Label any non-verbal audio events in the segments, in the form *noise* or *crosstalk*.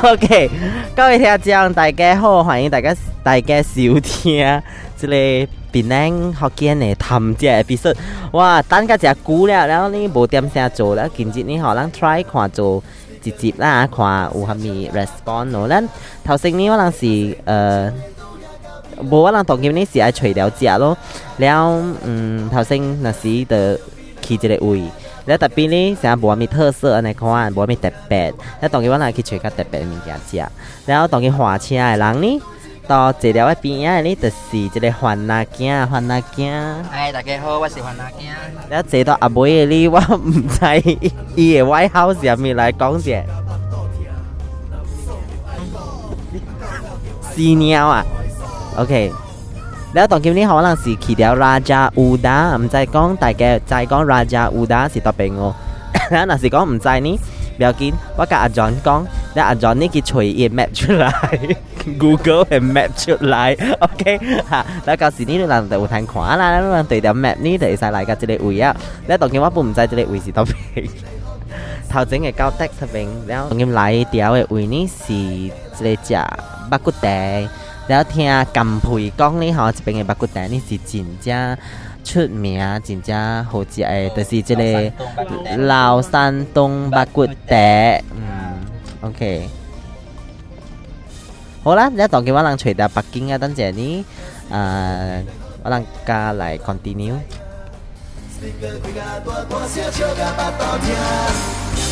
*laughs* O K，各位听众大家好，欢迎大家大家收听。这里比南学姐呢，他们在比说，哇，等个只久了，然后你无点下做，了，今紧接着你可能 try 看做直接啦，看有虾米 response 咯。咱头先呢，我能是呃，无我能同佮你是爱垂掉只咯。然后嗯，头先那时的去一个位。那特别哩，像无咩特色，奈款无咩特别，那同去我来去揣个特别的物件食。后同去华车的人呢，到坐了我边呀呢，就是一个黄阿囝，黄阿囝。哎，大家好，我是黄阿然后坐到阿妹哩，我唔知。咦，我好想咪来讲只。是鸟啊？OK。你当见你可能是去掉拉 Uda，唔再讲大家再讲拉 Uda 是特别我，*laughs* 那是讲唔知呢，不要紧，我跟阿 john 讲，阿阿 john 呢佢除意 map 出来 g o o g l e 系 map 出来 o k 哈，那到时呢就让大家会睇下啦，大家对条 map 呢睇晒嚟，佢就嚟位啊，你当见我本唔知，这嚟位是特别，头前嘅高德特别，然后当见来条嘅位呢是即系只八卦地。有聽錦培講咧，嚇，这边的八谷蛋呢是真正出名，真正好食誒，就是即係老山東八谷蛋，嗯，OK。好啦，而家當話我諗隨到北京啊，等陣呢，誒，我諗加嚟 continue。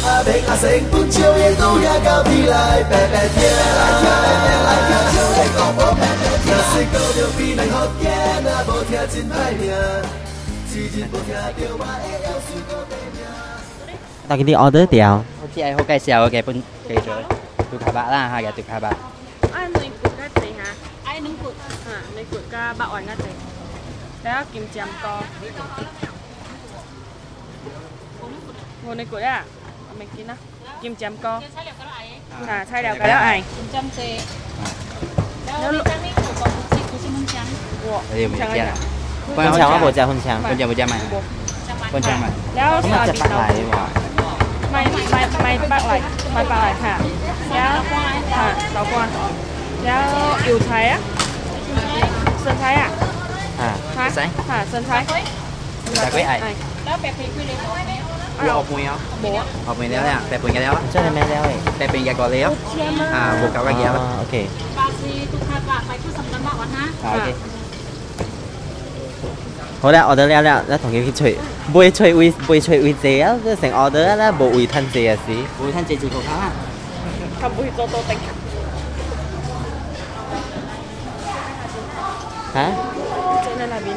阿炳阿成半朝夜都也教皮來，白白天來跳白白來跳，朝你講我白白跳。若是高調比能學嘢，那無聽真歹命，只日無聽到我的憂思到底命。大家啲 order 掉。好似係好介紹嘅本記咗，杜卡白啦嚇，嘅杜卡白。ai nướng cụt cá tê hả? ai nướng cụt? à, nướng cụt cá bạo ảnh cá tê. đó kim chấm to. Vô nướng cụt à? 맥기나 김짬 거. 자, 차려 가요. 아이. 김짬 제. nếu đây mình cha con trắng á bộ cha con trắng con trắng bộ cha mày con trắng mày không có chặt bạc lại mà mày mày mày bạc lại mày bạc lại hả giáo hả giáo quan giáo yêu thái á sơn thái à à hả sơn thái hả quế ai đó bẹp thì quy định กูออกมวยเอาออกมวยแล้วเนี่ยแต่ปุ่นกันแล้วใช่ไหมแล้วแต่เป็นแกก่อนแล้วอ่าบวกกับกับเกียรโอเคบาซีตุคานว่าไปที่สำนักบอคว่านะอ่าโอเค好啦，order 了了，咱同อ去吹，唔會吹會唔會吹會謝อ即成 o อ d e r 啦，無ว吞謝啊是。กูท่านเจจีกเข้าเค่างทำบุยโตโตเต็งะเจหน้าบิน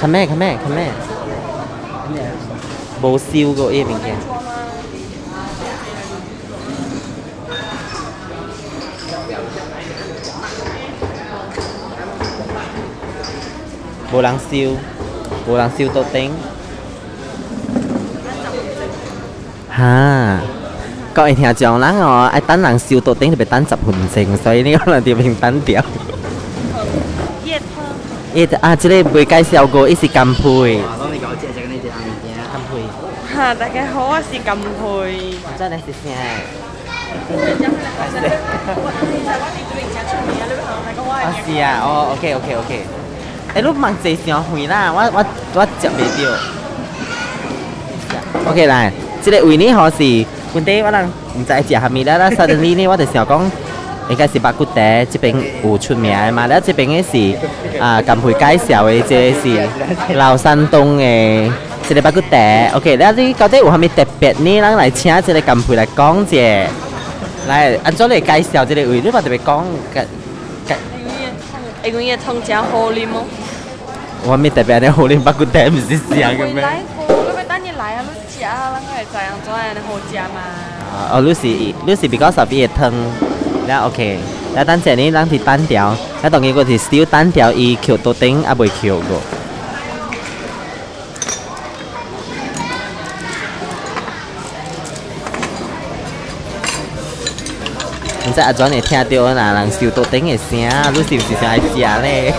看咩看咩看ขเแม่่冇燒过，啲嘢，平嘅冇人燒，冇人燒多丁。嚇，講起聽上冷哦，啲等人燒多顶就别等十分錢，所以呢可能就變单调。一啊，呢個未介绍过，一是干配。嚇，大家好，我是金佩。我真係是先係。我是啊，哦，OK OK OK。哎，你忙坐上回啦，我我我接袂到。OK 啦，即个位呢，我是本地我人唔知食虾米啦啦，suddenly 呢，我就想講。應該是八古嗲這邊有出名的嘛，然後這邊的是啊，甘培介紹的，這是老山東的。这里八谷田，OK，那你到底有后面特别呢？来请一个干部来讲解。来，按照来介绍这位，你话特别讲，讲。一个月，一个月，长江河林我后特别那喝是个咩？我你来啊，鲁姐，那个是怎样做吗？哦，鲁氏，鲁氏比较少，比较汤，那 OK，那当前呢，咱是单调，那抖音个是单调 EQ 多顶啊，不会 Q 个。你知阿全会听到呐，人收毒鼎的声，你是毋是想来吃咧？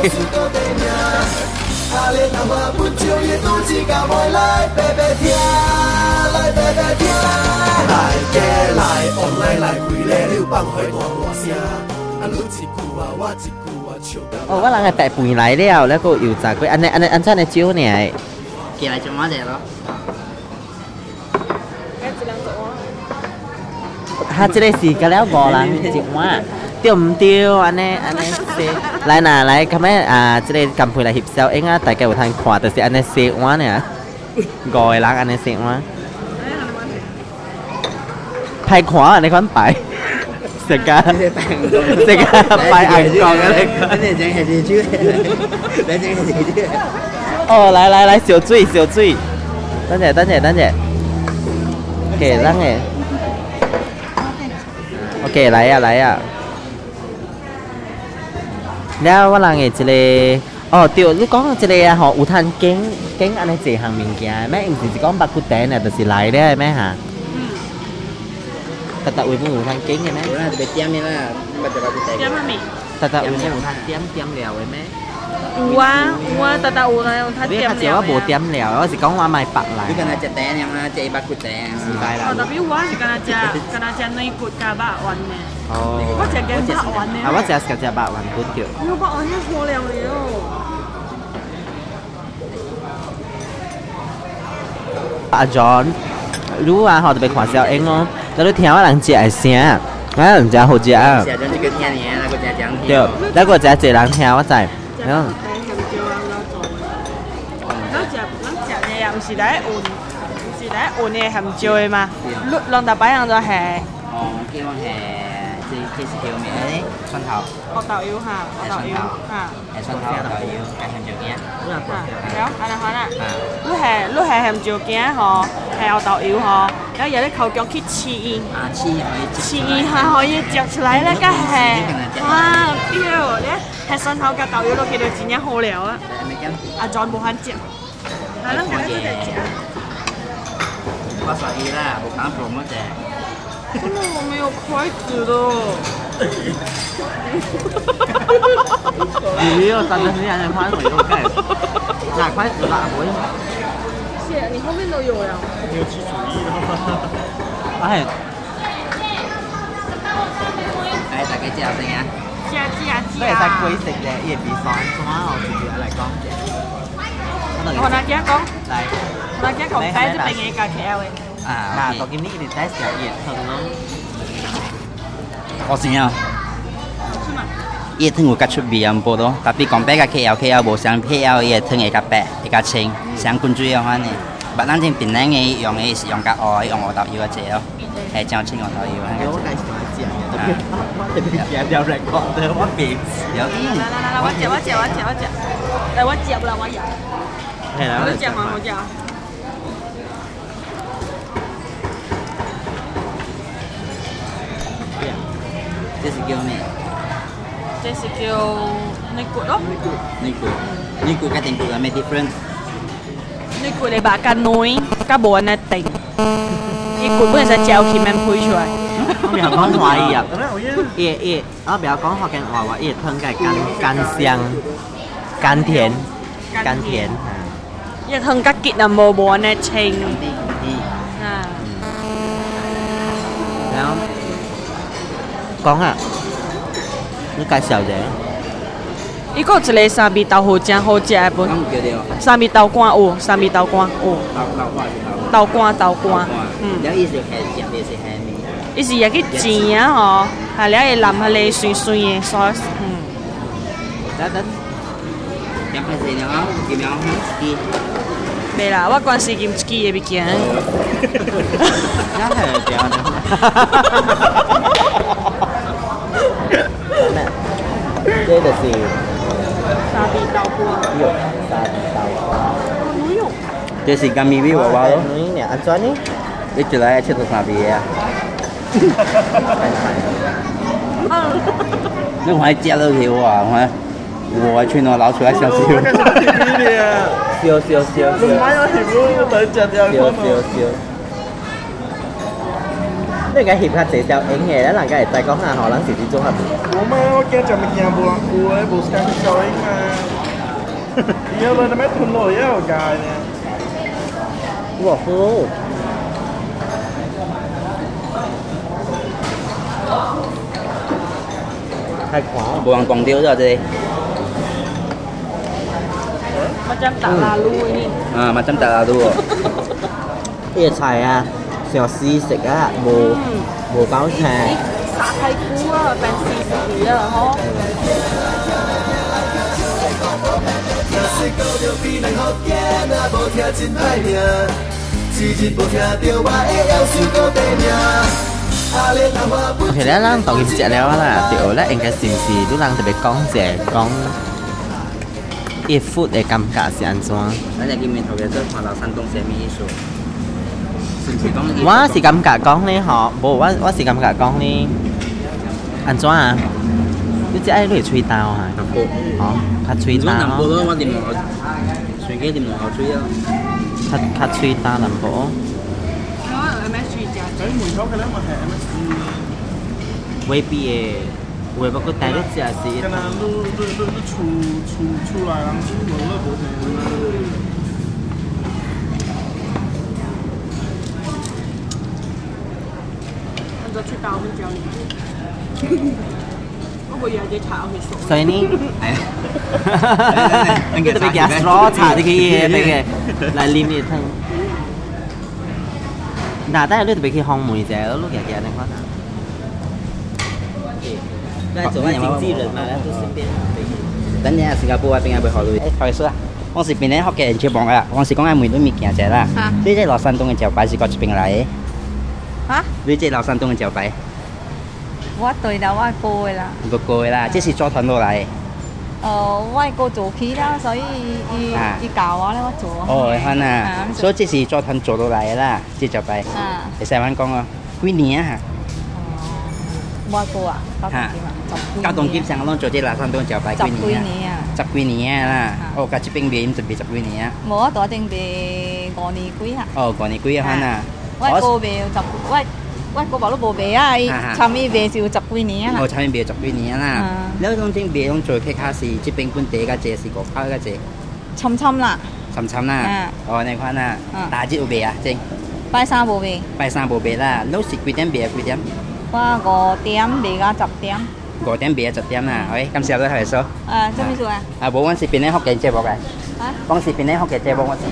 哦，我两个人八分开了，然后又在归，安内安内安仔内酒呢？几来只马仔咯？ฮาจะได้สีกันแล้วบอลังจิงว่า เตียวเตี้ยวอันนี้อันนี้สีหลายหน้าหลายคำแม่อ่าจะได้กำพูดอะไรหิบเซลเองอ่ะแต่แกอทางขวาแต่สีอันนี้สีว่าเนี่ยกอยรักอันนี้สีว่าไปขวาอันนี้คนไปเสกาเสกาไปอ่างกองอะไรก็เนี่ยจังเห็นชื่อแล้วจังเห็นชื่อโอ้เเสสีียยยยววุุตตตัั้้งง来来来小醉小醉等姐等姐等姐给让给โอเคไรอะไรอะแล้วว่าลังเอจิเลอโอเตี๋ยวลูกก้องจิเลอะหออุทันเก่งเก่งอะไรเจหางมิงแกีแม่เอ็งจะก้องบักกุเตเนี่ยแต่สิไรได้ไหมฮะตาตาอุ้ยพวกหนูทันเก่งไงแมาจะไปเตี้ยมนี่ละมันจะบักกูแต่เตี้ยมมาไหมตาตาอุ้ยหนูทันเตี้ยม เตี้ยมเหลวไว้แม่有啊有啊，达达有啦，他点了。我无点了，我是讲我买白来。你跟他食蛋了吗？食一百骨蛋，是白啦。哦，W 我是跟他食，跟他食内骨加八丸呢。哦。我食跟八丸呢。啊，我食是食八丸骨条。有八丸就好了了。阿 John，如果好特别看小英哦，那都听我人食的声，我人食好食。小英这个听你，那个食讲听。对，那个食侪人听，我知。嗯。呀。啊，老多。老吃老吃，不是在湖不是在湖南辣椒的吗？两两大包样子哦，给我介介紹咩咧？蒜頭。我豆要嚇，我豆要嚇。誒蒜頭豆要，係鹹椒雞。嚇，有，係啦係啦。你係你係鹹椒雞呵，係我豆要呵，然後有啲口腳去刺煙。啊，刺煙可以。刺煙係可以嚼出來咧，梗係。哇，屌咧！係蒜頭加豆要都幾多錢一好料啊？係咪咁？啊，再冇肯嚼。係咯，我都係嚼。八十二啦，冇減半嗰只。この豆を可いってる你又站在人家那拍我又盖，哪块子哪回？姐，你后面都有呀？你有记主意了？哎。哎，大家知道怎樣？知啊知啊知啊！即係貴食嘅，亦唔爽，爽我自己嚟講嘅。我同大家講，嚟，同大家講，解釋俾你個 KL 嘅。à, mà okay. có cái mic để test kiểu nhiệt hơn lắm có gì nhau ia tengok kat chubi yang bodoh tapi compare kat KL KL bo sang KL ia tengok kat pe kat ching sang kunju yang han ni bạn đang trên Penang ấy dùng ấy dùng cả ỏi dùng ngọt tàu yêu chế đâu hay trong trên ngọt tàu yêu hay cái gì đều lại còn tới quá biển dở đi quá chè quá chè quá chè quá chè đây quá chè là quá dở đây là quá chè mà quá chè 即係叫咩？即係叫 niku 咯。niku niku 嘅定 niku 有咩 different？niku 你把間內加冇人一定，你根本係教佢們配出來。我唔要講華語啊，也也，我不要講福建話，我也吞嘅甘甘香、甘甜、甘甜。一吞吉吉啊，冇冇人清。讲啊，你介绍者。伊个一个三味豆腐真好食，阿不？三味豆干有，三味豆干有。豆豆干，豆干。豆干豆干。嗯。伊就也是咸汫。伊去煎啊吼，还了会淋哈个酸酸的 s 嗯。来等。袂啦，我关是金砖几也比几哈哈哈哈哈。*laughs* *laughs* 这个是沙地豆花，肉沙地豆花，牛肉。这是干米味娃娃咯。你呢？安怎呢？你出来吃到沙地啊？你还接到条啊？我我去那拿出来笑笑。笑笑笑笑。你买咗條咯，等陣又笑笑笑。呢個協拍社就影嘅，一能夠嚟製講下荷蘭時事綜合。mau cha chồng mình nhà buồn của bộ sang soi mà nhớ lên nó mét thun lồi á trời nè wow hô hay quá buồn còn tiêu giờ gì mà chăm tạ là luôn đi à mà chăm tạ là luôn cái xài à xèo xì xịt á bồ bồ báo OK，那咱抖音只聊啊啦，对啦，应该信息都咱特别讲只讲，E food 的 Gamga 是安装。那咱见面头先说，看到山东小米说，信息东。我是 Gamga 讲哩吼，不，我我是 Gamga 讲哩。安怎啊？你只爱你吹豆啊？哦，较吹豆。南部咯，我点落水鸡点落后水啊？較較吹豆南部。未必耶，會不過第一次係試。跟啊，都都都都出出出來，然後出門了，不是。去打我们家里。สวยนี่จะไปแกสรอชาที่เยไปแกลายลิมิตทั้งดาแต่เลือดไปที่ห้องมวยแจ้วลูกแกแกนะครับได้จุดว่าอย่ดงว่าแล้วตัวสิบเป็นแต่เนี่ยสิงคโปร์เป็นไงไปขอดูไอ้ฟังเสือวันศุกป์นี้เขาแก่เชื่อบอกอ่ะวันศุกร์ก็งานมวยด้วยมีแก่แจ๋วละที่เจ้าสันตรงกันแจ๋วไปสิก็จะเป็นไรฮะที่เจ้าสันตรงกันแจ๋วไป我对了外国的啦。外国的啦，这是组团落嚟。呃，外國做起啦，所以伊伊教我咧，我做。哦，係啊，所以这是做团做落来嘅啦，接就拜。啊，你使揾讲啊，几年啊？外國啊，交通機上拢做啲垃圾都就拜几年啊？十几年啊啦，哦，家這邊邊准备十几年啊？冇啊，多定备五年几啊。哦，五年几啊，係啊。外國邊十，我。ว่าก็บอกว่าโบเบียไอ้ชามีเบียสิวจับกุ้ยนี้ล่ะโอ้ชามีเบียจับกุ้ยนี้ล่ะแล้วตรงที่เบียต้องจุดแค่ค่าสีจะเป็นคุณเจกับเจสิโก้บข้าก็เจช้ำช้ำล่ะช้ำช้ำน่ะอ๋อในความน่ะตาจิตอเบียจริงไปซาโบเบไปซาโบเบล่ะแล้วสิกี่เตี้ยเบียกี่เดือนว่าก็เตี้ยเบียก็จับเตี้ยมก็เตี้ยเบียจับเตี้ยน่ะเฮ้ยคำเสียวได้เท่าไหร่ซะอ่าจะไม่สวยอ่าบวันสิเปีนี้ห้อเกณฑเจ็บอกไงฮะบองสิเปีนี้ห้อเกณฑเจ็บบอกว่าสิ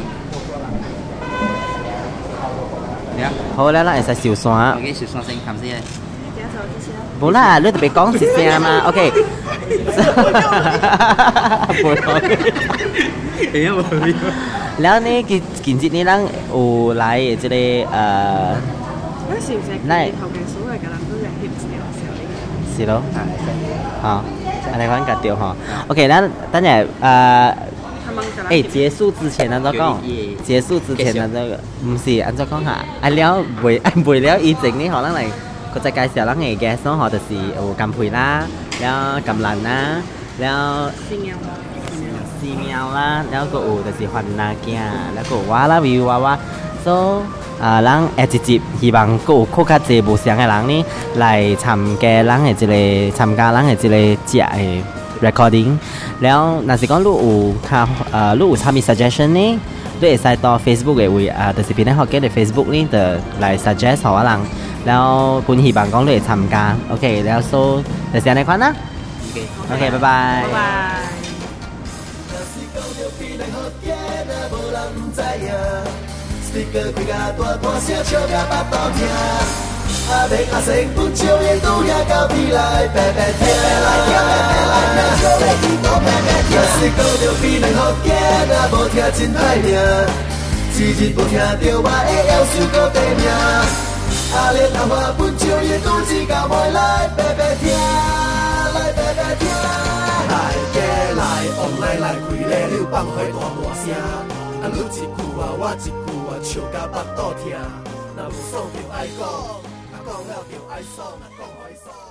好啦，咱会使小山。我给小山先看先。无啦，你特别讲是啥嘛？OK。无用。哎呀，无用。然后呢，其其实呢，咱有来的这个呃。嗰時就係後期所謂嘅人都係 hips 嘅時候。是咯。啊，你講緊掉嗬。OK，咱等陣誒。诶，结束之前啊，怎讲？结束之前啊，讲？唔是，按怎讲下。啊了，未，未 *laughs* 了疫情呢，可能来，佢再介绍嗰啲嘢，所以好就是，哦，金魚啦，然后橄榄啦，然後，飼鷄啦，飼鷄啦，然後嗰個就是番南嘅，然後娃娃魚娃娃，所以啊，下一集希望各有各较別无相嘅人呢，来参加，嚟一个参加，嚟一類嘅。recording แล้วนาสิกอลูกอูคาเอ่อลูกอูทมี suggestion นี่ด้วยไซต์ต่อ Facebook เอวีอ่าแต่สิปีนั้นเขาเก็ตใน Facebook นี่เดอะไลาย suggest หัว่หลัง แล้วคุณหีบังก้็เลยทำการโอเคแล้วโซ่แต่เสียในควันนะโอเคบ๊ายบาย阿伯阿不笑伊拄遐到未来白白听，若是讲着变两好囝，若无听真歹命。一日要听到我的要求搁改命。阿伯阿叔，笑伊拄只到未来白白听，来白白听。大家来，往来来开个口，放花大声。啊你一句啊我一句啊，笑到腹肚痛。若无爽就爱讲。讲了就爱送，讲爱送。